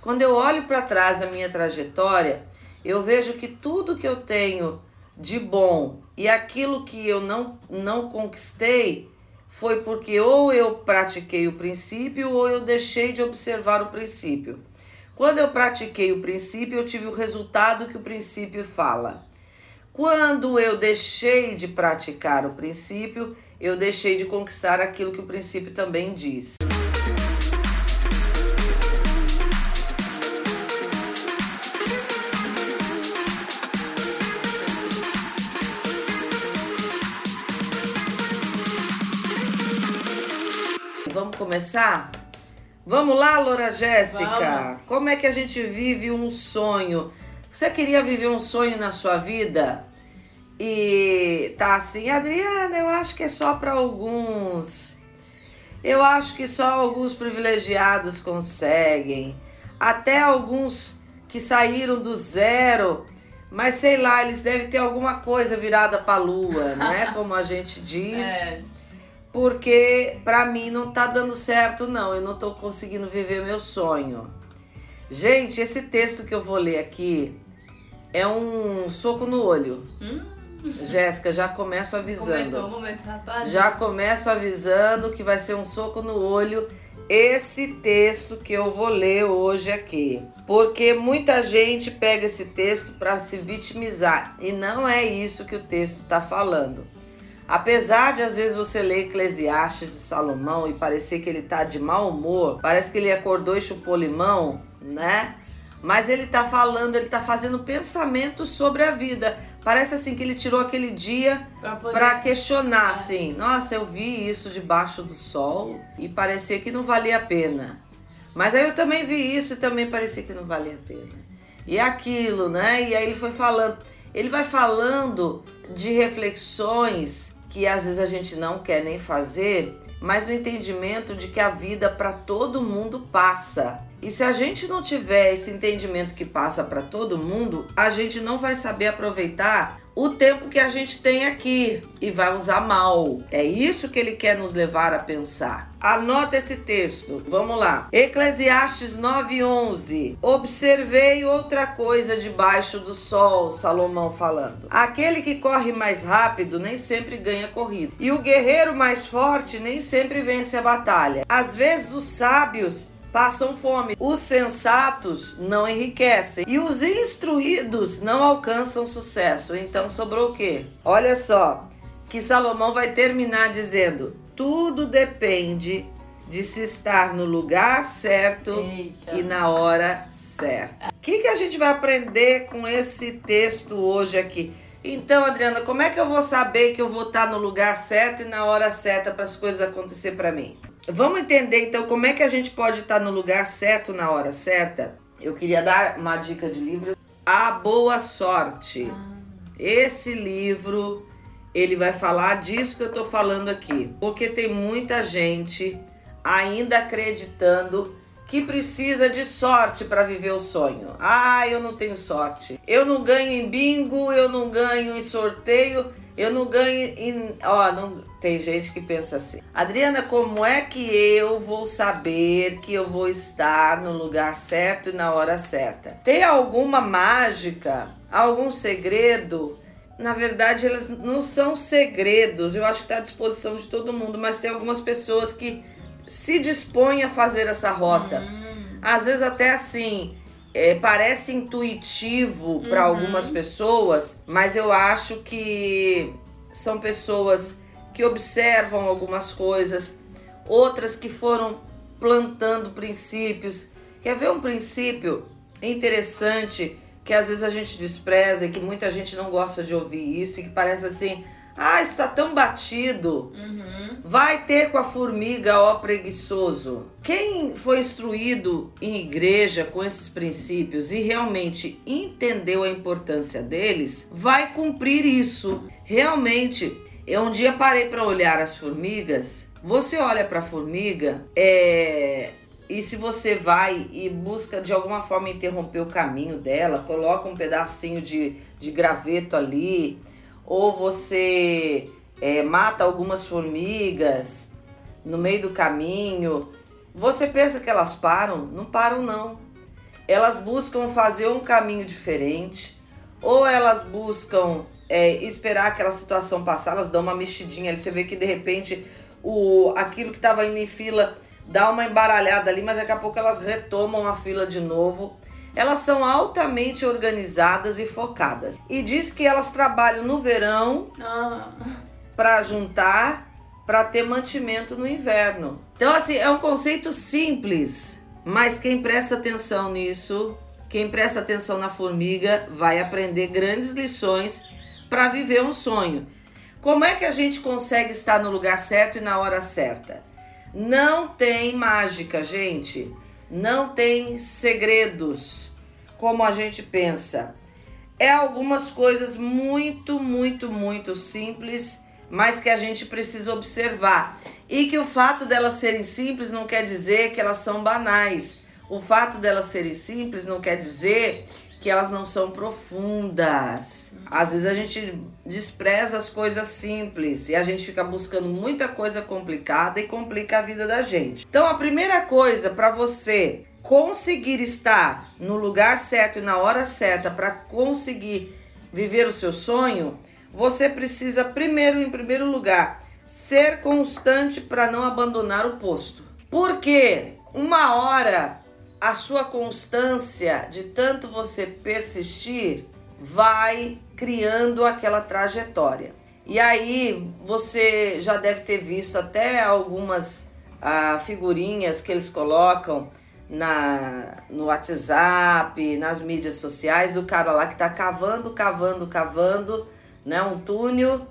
Quando eu olho para trás a minha trajetória, eu vejo que tudo que eu tenho de bom e aquilo que eu não, não conquistei foi porque ou eu pratiquei o princípio ou eu deixei de observar o princípio. Quando eu pratiquei o princípio, eu tive o resultado que o princípio fala. Quando eu deixei de praticar o princípio, eu deixei de conquistar aquilo que o princípio também diz. Começar? Vamos lá, Loura Jéssica? Vamos. Como é que a gente vive um sonho? Você queria viver um sonho na sua vida? E tá assim, Adriana, eu acho que é só para alguns. Eu acho que só alguns privilegiados conseguem. Até alguns que saíram do zero, mas sei lá, eles devem ter alguma coisa virada para lua, né? Como a gente diz. É, Porque pra mim não tá dando certo, não. Eu não tô conseguindo viver meu sonho. Gente, esse texto que eu vou ler aqui é um soco no olho. Hum? Jéssica, já começo começou o avisando. momento rapaz. Já começo avisando que vai ser um soco no olho esse texto que eu vou ler hoje aqui. Porque muita gente pega esse texto para se vitimizar e não é isso que o texto está falando. Apesar de às vezes você ler Eclesiastes de Salomão e parecer que ele tá de mau humor, parece que ele acordou e chupou limão, né? Mas ele tá falando, ele tá fazendo pensamentos sobre a vida. Parece assim que ele tirou aquele dia para questionar assim. Nossa, eu vi isso debaixo do sol e parecia que não valia a pena. Mas aí eu também vi isso e também parecia que não valia a pena. E aquilo, né? E aí ele foi falando. Ele vai falando de reflexões que às vezes a gente não quer nem fazer, mas no entendimento de que a vida para todo mundo passa. E se a gente não tiver esse entendimento que passa para todo mundo, a gente não vai saber aproveitar o tempo que a gente tem aqui e vai usar mal. É isso que ele quer nos levar a pensar. Anota esse texto. Vamos lá. Eclesiastes 9:11. Observei outra coisa debaixo do sol, Salomão falando. Aquele que corre mais rápido nem sempre ganha corrida, e o guerreiro mais forte nem sempre vence a batalha. Às vezes os sábios passam fome. Os sensatos não enriquecem e os instruídos não alcançam sucesso. Então sobrou o quê? Olha só, que Salomão vai terminar dizendo: tudo depende de se estar no lugar certo Eita. e na hora certa. O que, que a gente vai aprender com esse texto hoje aqui? Então, Adriana, como é que eu vou saber que eu vou estar no lugar certo e na hora certa para as coisas acontecer para mim? Vamos entender então como é que a gente pode estar no lugar certo na hora certa? Eu queria dar uma dica de livro, A Boa Sorte. Esse livro, ele vai falar disso que eu tô falando aqui, porque tem muita gente ainda acreditando que precisa de sorte para viver o sonho. Ah, eu não tenho sorte. Eu não ganho em bingo, eu não ganho em sorteio, eu não ganho em. Ó, não... tem gente que pensa assim. Adriana, como é que eu vou saber que eu vou estar no lugar certo e na hora certa? Tem alguma mágica, algum segredo? Na verdade, elas não são segredos, eu acho que está à disposição de todo mundo, mas tem algumas pessoas que se dispõem a fazer essa rota. Hum, Às vezes até assim, é, parece intuitivo para Uhum. algumas pessoas, mas eu acho que são pessoas que observam algumas coisas, outras que foram plantando princípios. Quer ver um princípio interessante que às vezes a gente despreza e que muita gente não gosta de ouvir isso e que parece assim, ah, isso tá tão batido. uhum. Vai ter com a formiga, ó preguiçoso. Quem foi instruído em igreja com esses princípios e realmente entendeu a importância deles, vai cumprir isso. Realmente, eu um dia parei para olhar as formigas. Você olha para a formiga, é, e se você vai e busca de alguma forma interromper o caminho dela, coloca um pedacinho de, de graveto ali, ou você é, mata algumas formigas no meio do caminho, você pensa que elas param? Não param não. elas buscam fazer um caminho diferente, ou elas buscam é, esperar aquela situação passar, elas dão uma mexidinha você vê que de repente o, aquilo que estava indo em fila dá uma embaralhada ali, mas daqui a pouco elas retomam a fila de novo. Elas são altamente organizadas e focadas. E diz que elas trabalham no verão Ah. para juntar, para ter mantimento no inverno. Então, assim, é um conceito simples, mas quem presta atenção nisso, quem presta atenção na formiga, vai aprender grandes lições para viver um sonho. Como é que a gente consegue estar no lugar certo e na hora certa? Não tem mágica, gente. Não tem segredos como a gente pensa. É algumas coisas muito, muito, muito simples, mas que a gente precisa observar. E que o fato delas serem simples não quer dizer que elas são banais. O fato delas serem simples não quer dizer que elas não são profundas. Às vezes a gente despreza as coisas simples e a gente fica buscando muita coisa complicada e complica a vida da gente. Então a primeira coisa para você conseguir estar no lugar certo e na hora certa para conseguir viver o seu sonho, você precisa primeiro, em primeiro lugar, ser constante para não abandonar o posto. Porque uma hora a sua constância de tanto você persistir vai criando aquela trajetória. E aí você já deve ter visto até algumas ah, figurinhas que eles colocam na, no WhatsApp, nas mídias sociais, o cara lá que tá cavando, cavando, cavando, né, um túnel.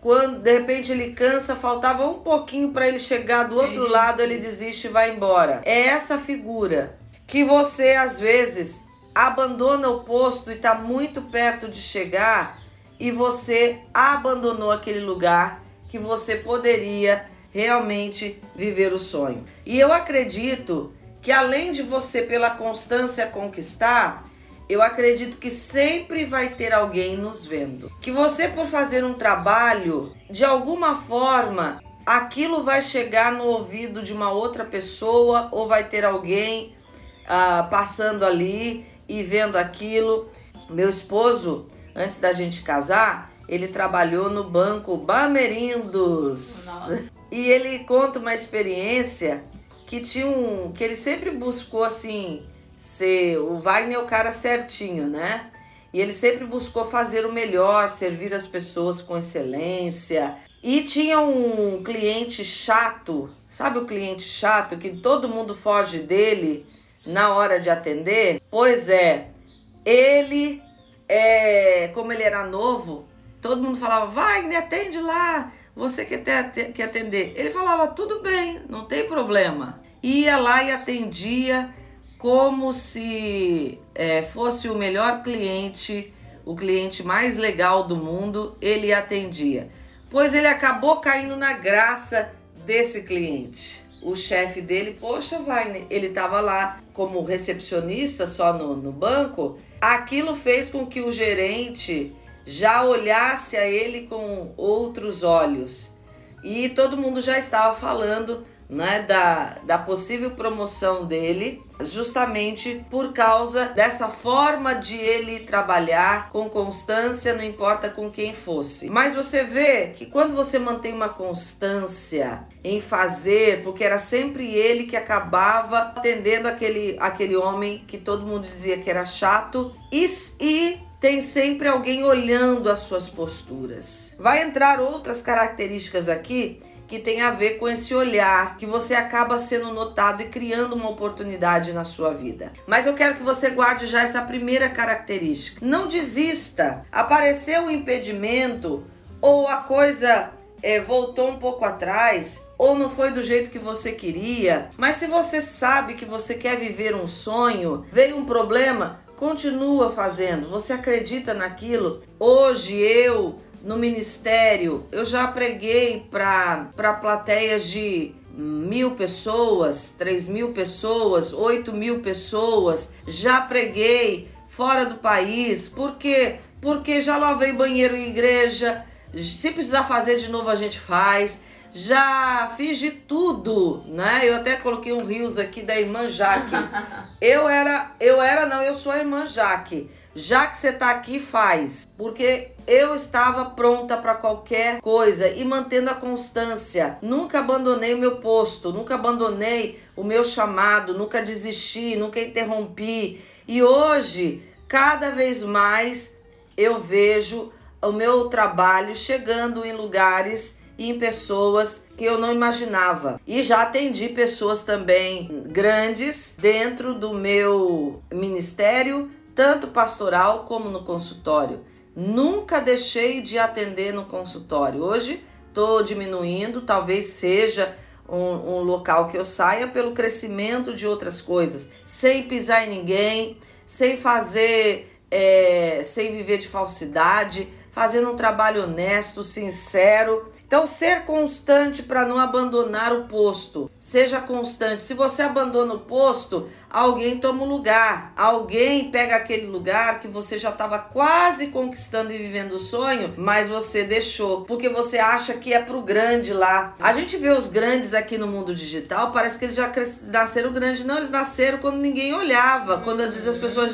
Quando de repente ele cansa, faltava um pouquinho para ele chegar do outro lado, ele desiste e vai embora. É essa figura que você às vezes abandona o posto e está muito perto de chegar e você abandonou aquele lugar que você poderia realmente viver o sonho. E eu acredito que além de você pela constância conquistar, eu acredito que sempre vai ter alguém nos vendo. Que você por fazer um trabalho, de alguma forma, aquilo vai chegar no ouvido de uma outra pessoa ou vai ter alguém ah, passando ali e vendo aquilo. Meu esposo, antes da gente casar, ele trabalhou no banco Bamerindos. Nossa. E ele conta uma experiência que tinha um. que ele sempre buscou assim ser. O Wagner é o cara certinho, né? E ele sempre buscou fazer o melhor, servir as pessoas com excelência. E tinha um cliente chato, sabe o cliente chato que todo mundo foge dele na hora de atender? Pois é, ele é, como ele era novo, todo mundo falava: Wagner, atende lá, você ter, quer atender. Ele falava: tudo bem, não tem problema. Ia lá e atendia como se é, fosse o melhor cliente, o cliente mais legal do mundo, ele atendia. Pois ele acabou caindo na graça desse cliente. O chefe dele, poxa, Wagner, ele estava lá como recepcionista só no, no banco. Aquilo fez com que o gerente já olhasse a ele com outros olhos. E todo mundo já estava falando né, da, da possível promoção dele, justamente por causa dessa forma de ele trabalhar com constância, não importa com quem fosse. Mas você vê que quando você mantém uma constância em fazer, porque era sempre ele que acabava atendendo aquele, aquele homem que todo mundo dizia que era chato, e, e tem sempre alguém olhando as suas posturas. Vai entrar outras características aqui que tem a ver com esse olhar que você acaba sendo notado e criando uma oportunidade na sua vida. Mas eu quero que você guarde já essa primeira característica. Não desista. Apareceu um impedimento ou a coisa é, voltou um pouco atrás ou não foi do jeito que você queria, mas se você sabe que você quer viver um sonho, veio um problema, continua fazendo. Você acredita naquilo? Hoje eu no ministério, eu já preguei para plateias de mil pessoas, três mil pessoas, oito mil pessoas, já preguei fora do país, por quê? Porque já lavei banheiro em igreja, se precisar fazer de novo a gente faz, já fiz de tudo, né? Eu até coloquei um rios aqui da irmã Jaque. Eu era, eu era, não, eu sou a irmã Jaque. Já que você tá aqui, faz. Porque eu estava pronta para qualquer coisa e mantendo a constância. Nunca abandonei o meu posto, nunca abandonei o meu chamado, nunca desisti, nunca interrompi. E hoje, cada vez mais, eu vejo o meu trabalho chegando em lugares e em pessoas que eu não imaginava. E já atendi pessoas também grandes dentro do meu ministério, tanto pastoral como no consultório. Nunca deixei de atender no consultório. Hoje estou diminuindo, talvez seja um, um, local que eu saia pelo crescimento de outras coisas, sem pisar em ninguém, sem fazer, é, sem viver de falsidade fazendo um trabalho honesto, sincero. Então, ser constante para não abandonar o posto. Seja constante. Se você abandona o posto, alguém toma o lugar. Alguém pega aquele lugar que você já estava quase conquistando e vivendo o sonho, mas você deixou, porque você acha que é pro grande lá. A gente vê os grandes aqui no mundo digital, parece que eles já nasceram grandes. Não, eles nasceram quando ninguém olhava, quando às vezes as pessoas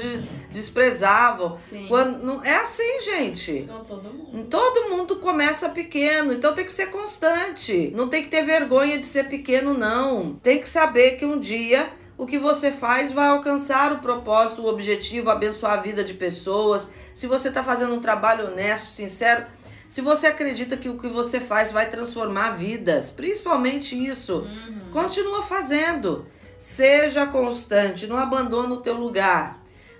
desprezavam. Sim. Quando não é assim, gente. Então, todo mundo. Todo mundo começa pequeno, então tem que ser constante. Não tem que ter vergonha de ser pequeno não. Tem que saber que um dia o que você faz vai alcançar o propósito, o objetivo, abençoar a vida de pessoas. Se você está fazendo um trabalho honesto, sincero, se você acredita que o que você faz vai transformar vidas, principalmente isso, uhum. continua fazendo. Seja constante, não abandone o teu lugar.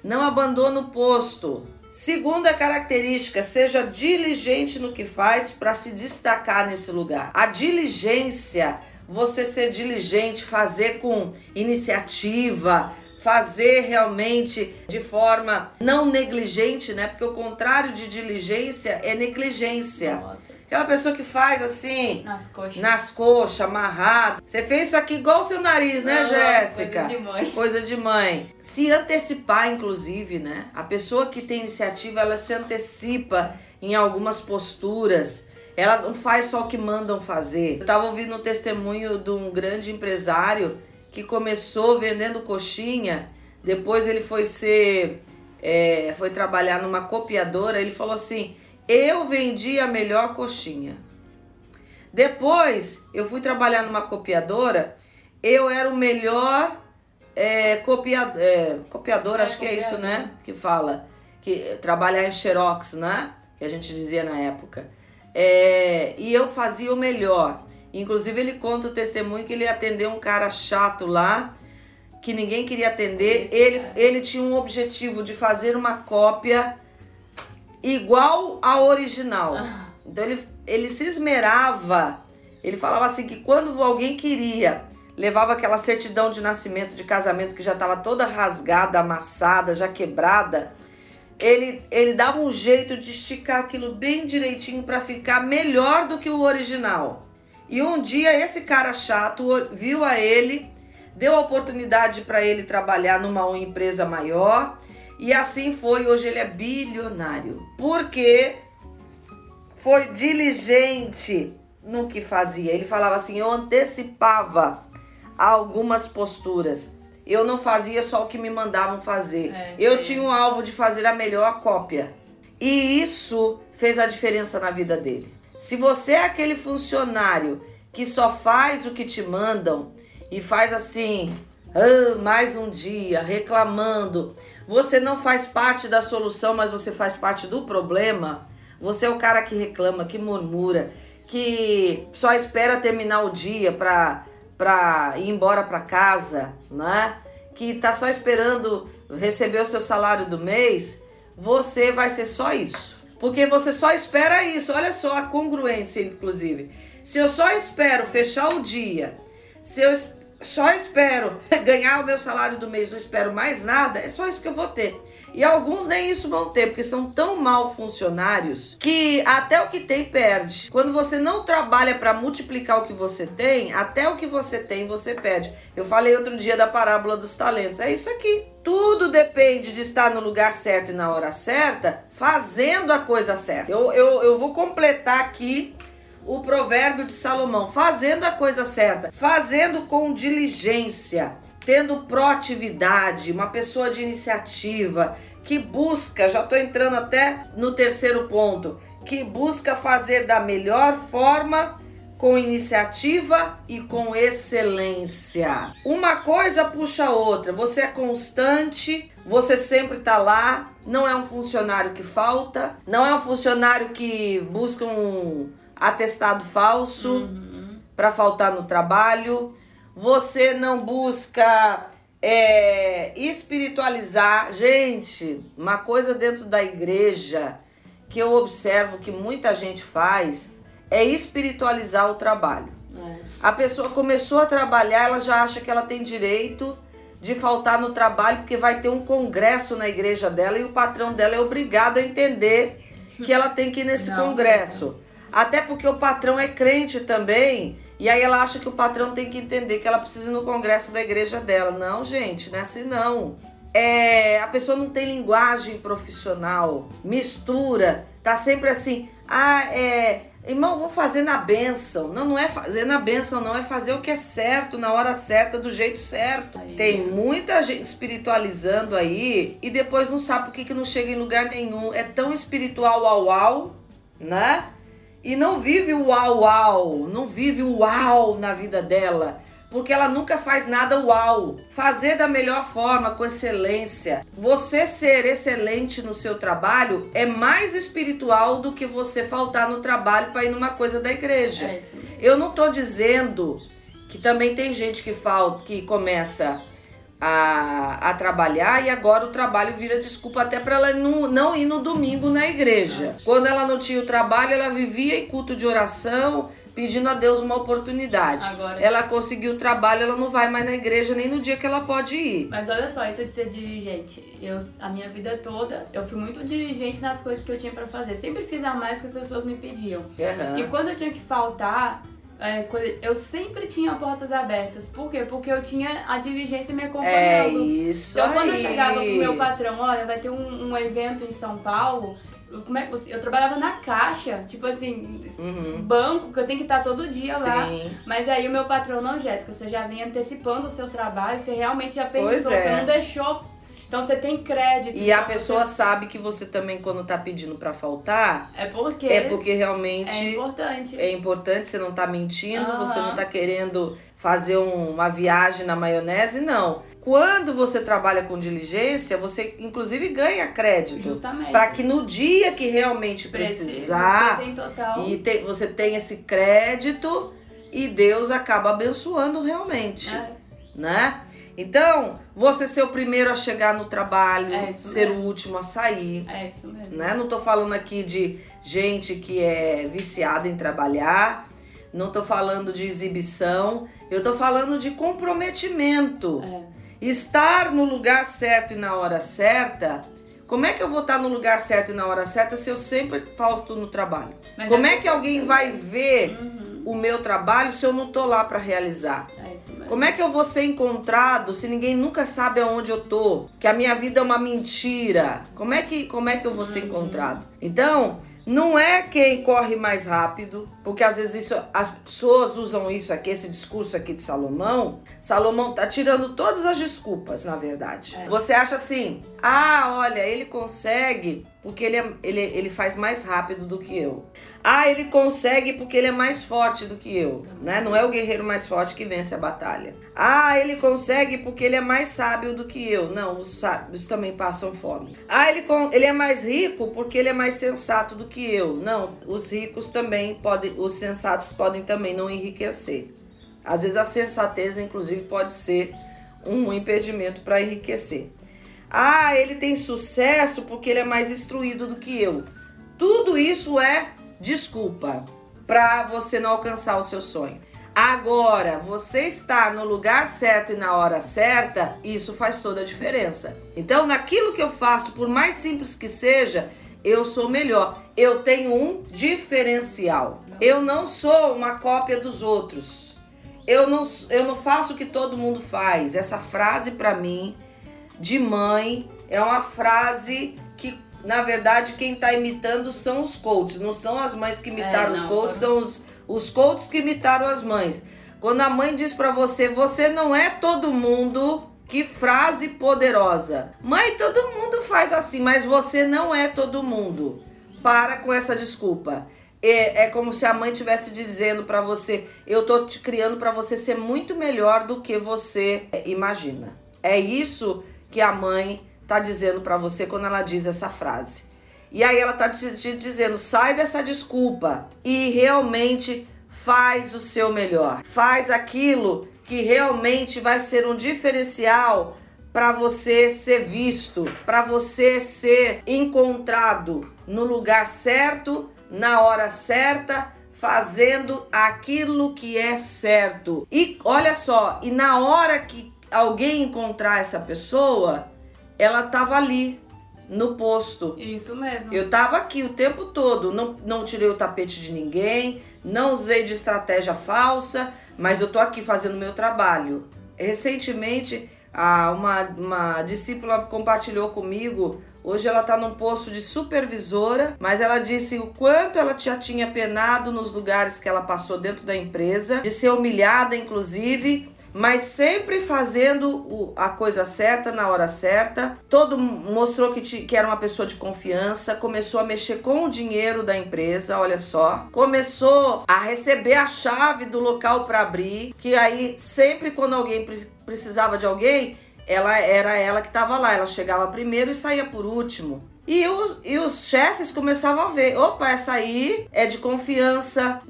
Não abandone o posto. Segunda característica, seja diligente no que faz para se destacar nesse lugar. A diligência, você ser diligente, fazer com iniciativa, fazer realmente de forma não negligente, né? Porque o contrário de diligência é negligência. Nossa. Aquela pessoa que faz assim, nas coxas, nas coxas amarrado. Você fez isso aqui igual o seu nariz, né, Jéssica? Coisa de mãe. Coisa de mãe. Se antecipar, inclusive, né? A pessoa que tem iniciativa, ela se antecipa em algumas posturas. Ela não faz só o que mandam fazer. Eu tava ouvindo um testemunho de um grande empresário que começou vendendo coxinha, depois ele foi ser. É, foi trabalhar numa copiadora, ele falou assim eu vendi a melhor coxinha. Depois eu fui trabalhar numa copiadora, eu era o melhor é, copia, é, copiador, é, acho que é isso, né? Que fala. Que trabalhar em Xerox, né? Que a gente dizia na época. É, e eu fazia o melhor. Inclusive, ele conta o testemunho que ele atendeu um cara chato lá, que ninguém queria atender. Ele, ele tinha um objetivo de fazer uma cópia igual a original. Ah. Então ele, ele se esmerava. Ele falava assim que quando alguém queria, levava aquela certidão de nascimento, de casamento que já estava toda rasgada, amassada, já quebrada. Ele, ele dava um jeito de esticar aquilo bem direitinho para ficar melhor do que o original. E um dia esse cara chato viu a ele, deu a oportunidade para ele trabalhar numa empresa maior e assim foi, hoje ele é bilionário. Porque foi diligente no que fazia. Ele falava assim: eu antecipava algumas posturas. Eu não fazia só o que me mandavam fazer. É, eu tinha o alvo de fazer a melhor cópia. E isso fez a diferença na vida dele. Se você é aquele funcionário que só faz o que te mandam e faz assim, ah, mais um dia, reclamando, você não faz parte da solução, mas você faz parte do problema. Você é o cara que reclama, que murmura, que só espera terminar o dia para para ir embora para casa, né? Que tá só esperando receber o seu salário do mês, você vai ser só isso. Porque você só espera isso. Olha só a congruência, inclusive. Se eu só espero fechar o dia, se eu só espero ganhar o meu salário do mês, não espero mais nada, é só isso que eu vou ter. E alguns nem isso vão ter, porque são tão mal funcionários que até o que tem perde. Quando você não trabalha para multiplicar o que você tem, até o que você tem você perde. Eu falei outro dia da parábola dos talentos. É isso aqui. Tudo depende de estar no lugar certo e na hora certa, fazendo a coisa certa. Eu, eu, eu vou completar aqui o provérbio de Salomão, fazendo a coisa certa, fazendo com diligência, tendo proatividade, uma pessoa de iniciativa que busca, já estou entrando até no terceiro ponto, que busca fazer da melhor forma com iniciativa e com excelência. Uma coisa puxa a outra. Você é constante, você sempre está lá, não é um funcionário que falta, não é um funcionário que busca um atestado falso uhum. para faltar no trabalho. Você não busca é, espiritualizar. Gente, uma coisa dentro da igreja que eu observo que muita gente faz é espiritualizar o trabalho. É. A pessoa começou a trabalhar, ela já acha que ela tem direito de faltar no trabalho porque vai ter um congresso na igreja dela e o patrão dela é obrigado a entender que ela tem que ir nesse não, congresso. Até porque o patrão é crente também. E aí ela acha que o patrão tem que entender que ela precisa ir no congresso da igreja dela. Não, gente, não é assim não. É, a pessoa não tem linguagem profissional, mistura, tá sempre assim, ah, é, irmão, vou fazer na benção. Não, não é fazer na benção, não, é fazer o que é certo, na hora certa, do jeito certo. Aí, tem muita gente espiritualizando aí e depois não sabe por que, que não chega em lugar nenhum. É tão espiritual ao ao, né? E não vive o uau uau, não vive o uau na vida dela, porque ela nunca faz nada uau. Fazer da melhor forma, com excelência. Você ser excelente no seu trabalho é mais espiritual do que você faltar no trabalho para ir numa coisa da igreja. É Eu não tô dizendo que também tem gente que falta, que começa a, a trabalhar e agora o trabalho vira desculpa até para ela não, não ir no domingo na igreja. Quando ela não tinha o trabalho, ela vivia em culto de oração, pedindo a Deus uma oportunidade. Agora, ela conseguiu o trabalho, ela não vai mais na igreja nem no dia que ela pode ir. Mas olha só, isso de ser dirigente. Eu, a minha vida toda, eu fui muito dirigente nas coisas que eu tinha para fazer. Sempre fiz a mais que as pessoas me pediam. Uhum. E quando eu tinha que faltar, é, eu sempre tinha portas abertas. Por quê? Porque eu tinha a dirigência me acompanhando. É isso então, quando eu chegava pro meu patrão, olha, vai ter um, um evento em São Paulo. Eu, como é, eu trabalhava na caixa, tipo assim, uhum. banco, que eu tenho que estar todo dia Sim. lá. Mas aí o meu patrão, não, Jéssica, você já vem antecipando o seu trabalho, você realmente já pensou, é. você não deixou então você tem crédito. E a pessoa você... sabe que você também, quando tá pedindo para faltar. É porque. É porque realmente. É importante. É importante, você não tá mentindo, uhum. você não tá querendo fazer um, uma viagem na maionese, não. Quando você trabalha com diligência, você inclusive ganha crédito. Justamente. Para que no dia que realmente precisar. Você tem total. E tem, você tem esse crédito e Deus acaba abençoando realmente. É. Né? Então, você ser o primeiro a chegar no trabalho, é ser mesmo. o último a sair. É isso mesmo. Né? Não tô falando aqui de gente que é viciada em trabalhar, não tô falando de exibição, eu tô falando de comprometimento. É. Estar no lugar certo e na hora certa. Como é que eu vou estar no lugar certo e na hora certa se eu sempre falto no trabalho? Mas Como é, é que alguém vai ver uhum. o meu trabalho se eu não tô lá para realizar? Como é que eu vou ser encontrado se ninguém nunca sabe aonde eu tô? Que a minha vida é uma mentira. Como é que, como é que eu vou ser encontrado? Então, não é quem corre mais rápido, porque às vezes isso, as pessoas usam isso aqui, esse discurso aqui de Salomão. Salomão tá tirando todas as desculpas, na verdade. É. Você acha assim: ah, olha, ele consegue porque ele, é, ele, ele faz mais rápido do que eu. Ah, ele consegue porque ele é mais forte do que eu, né? Não é o guerreiro mais forte que vence a batalha. Ah, ele consegue porque ele é mais sábio do que eu. Não, os sábios também passam fome. Ah, ele, ele é mais rico porque ele é mais sensato do que eu. Não, os ricos também podem, os sensatos podem também não enriquecer. Às vezes a sensatez, inclusive, pode ser um impedimento para enriquecer. Ah, ele tem sucesso porque ele é mais instruído do que eu. Tudo isso é desculpa para você não alcançar o seu sonho. Agora, você estar no lugar certo e na hora certa, isso faz toda a diferença. Então, naquilo que eu faço, por mais simples que seja, eu sou melhor. Eu tenho um diferencial. Eu não sou uma cópia dos outros. Eu não, eu não faço o que todo mundo faz. Essa frase para mim de mãe é uma frase que na verdade, quem está imitando são os coaches, não são as mães que imitaram é, não, os coaches, são os, Os coaches que imitaram as mães. Quando a mãe diz para você, você não é todo mundo, que frase poderosa. Mãe, todo mundo faz assim, mas você não é todo mundo. Para com essa desculpa. É, é como se a mãe estivesse dizendo para você: eu tô te criando para você ser muito melhor do que você imagina. É isso que a mãe tá dizendo para você quando ela diz essa frase. E aí ela tá te, te dizendo: sai dessa desculpa e realmente faz o seu melhor. Faz aquilo que realmente vai ser um diferencial para você ser visto, para você ser encontrado no lugar certo, na hora certa, fazendo aquilo que é certo. E olha só, e na hora que alguém encontrar essa pessoa, ela tava ali no posto. Isso mesmo. Eu tava aqui o tempo todo, não, não tirei o tapete de ninguém, não usei de estratégia falsa, mas eu tô aqui fazendo meu trabalho. Recentemente, uma, uma discípula compartilhou comigo. Hoje ela está num posto de supervisora, mas ela disse o quanto ela já tinha penado nos lugares que ela passou dentro da empresa, de ser humilhada, inclusive, mas sempre fazendo a coisa certa na hora certa. Todo mostrou que, te, que era uma pessoa de confiança, começou a mexer com o dinheiro da empresa, olha só. Começou a receber a chave do local para abrir, que aí sempre quando alguém precisava de alguém, ela era ela que estava lá, ela chegava primeiro e saía por último. E os, e os chefes começavam a ver: opa, essa aí é de confiança,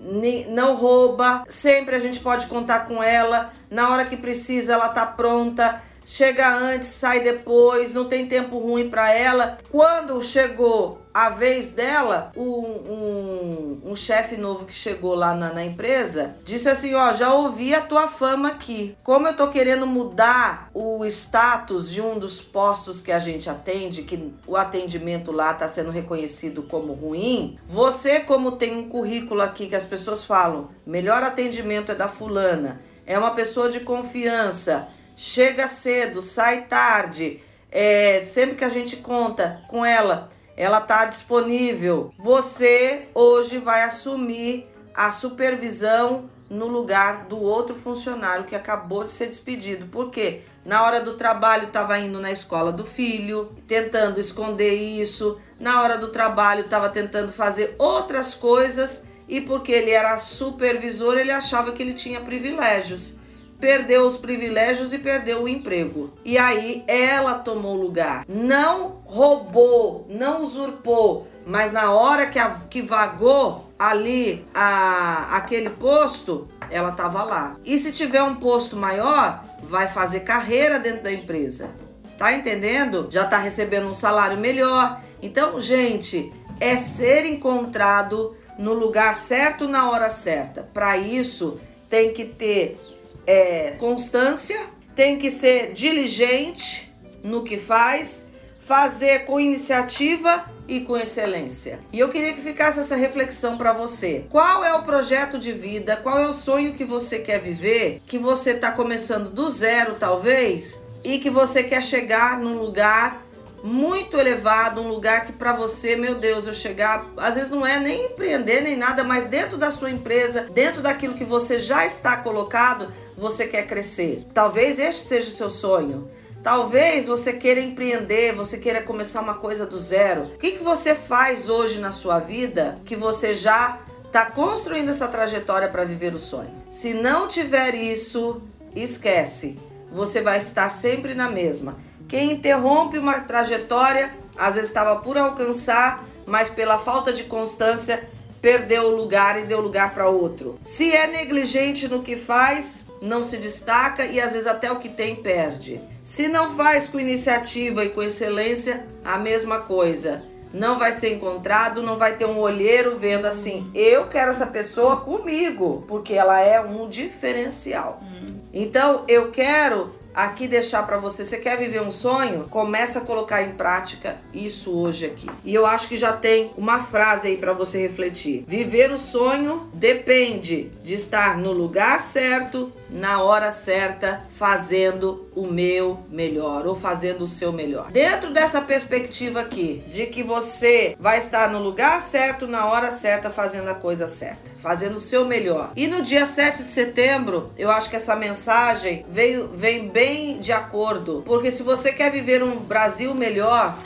não rouba, sempre a gente pode contar com ela, na hora que precisa ela tá pronta chega antes, sai depois, não tem tempo ruim para ela. Quando chegou a vez dela, um, um, um chefe novo que chegou lá na, na, empresa disse assim: Ó, já ouvi a tua fama aqui. Como eu tô querendo mudar o status de um dos postos que a gente atende, que o atendimento lá tá sendo reconhecido como ruim, você, como tem um currículo aqui que as pessoas falam, melhor atendimento é da fulana, é uma pessoa de confiança chega cedo, sai tarde, é, sempre que a gente conta com ela, ela está disponível. Você hoje vai assumir a supervisão no lugar do outro funcionário que acabou de ser despedido. Por quê? Na hora do trabalho estava indo na escola do filho, tentando esconder isso. Na hora do trabalho estava tentando fazer outras coisas e porque ele era supervisor, ele achava que ele tinha privilégios perdeu os privilégios e perdeu o emprego. E aí ela tomou lugar. Não roubou, não usurpou, mas na hora que, a, que vagou ali a, aquele posto, ela estava lá. E se tiver um posto maior, vai fazer carreira dentro da empresa. Tá entendendo? Já tá recebendo um salário melhor. Então, gente, é ser encontrado no lugar certo na hora certa. Para isso, tem que ter é, constância, tem que ser diligente no que faz, fazer com iniciativa e com excelência. E eu queria que ficasse essa reflexão para você. Qual é o projeto de vida? Qual é o sonho que você quer viver? Que você está começando do zero, talvez, e que você quer chegar num lugar muito elevado, um lugar que para você, meu Deus, eu chegar, às vezes não é nem empreender nem nada, mas dentro da sua empresa, dentro daquilo que você já está colocado, você quer crescer. Talvez este seja o seu sonho. Talvez você queira empreender, você queira começar uma coisa do zero. O que, que você faz hoje na sua vida que você já está construindo essa trajetória para viver o sonho? Se não tiver isso, esquece. Você vai estar sempre na mesma. Quem interrompe uma trajetória, às vezes estava por alcançar, mas pela falta de constância perdeu o lugar e deu lugar para outro. Se é negligente no que faz, não se destaca e às vezes até o que tem perde. Se não faz com iniciativa e com excelência, a mesma coisa. Não vai ser encontrado, não vai ter um olheiro vendo assim, eu quero essa pessoa comigo, porque ela é um diferencial. Hum. Então, eu quero aqui deixar para você. Você quer viver um sonho? Começa a colocar em prática isso hoje aqui. E eu acho que já tem uma frase aí para você refletir. Viver o sonho depende de estar no lugar certo, na hora certa, fazendo o meu melhor ou fazendo o seu melhor. Dentro dessa perspectiva aqui, de que você vai estar no lugar certo, na hora certa, fazendo a coisa certa, fazendo o seu melhor. E no dia 7 de setembro, eu acho que essa mensagem veio, vem bem de acordo, porque se você quer viver um Brasil melhor,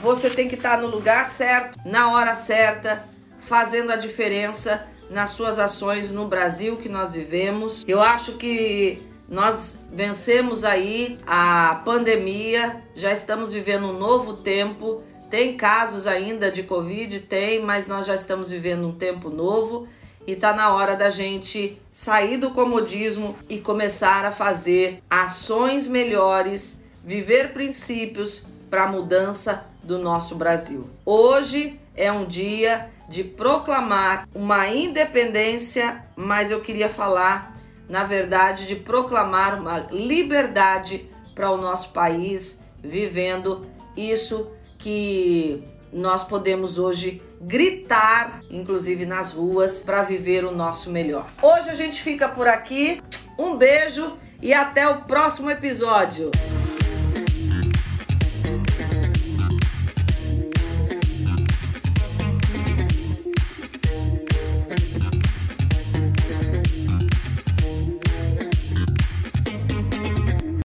você tem que estar no lugar certo, na hora certa, fazendo a diferença nas suas ações no Brasil que nós vivemos. Eu acho que nós vencemos aí a pandemia, já estamos vivendo um novo tempo. Tem casos ainda de Covid? Tem, mas nós já estamos vivendo um tempo novo e tá na hora da gente sair do comodismo e começar a fazer ações melhores, viver princípios para a mudança do nosso Brasil. Hoje é um dia de proclamar uma independência, mas eu queria falar, na verdade, de proclamar uma liberdade para o nosso país, vivendo isso que nós podemos hoje gritar, inclusive nas ruas, para viver o nosso melhor. Hoje a gente fica por aqui. Um beijo e até o próximo episódio.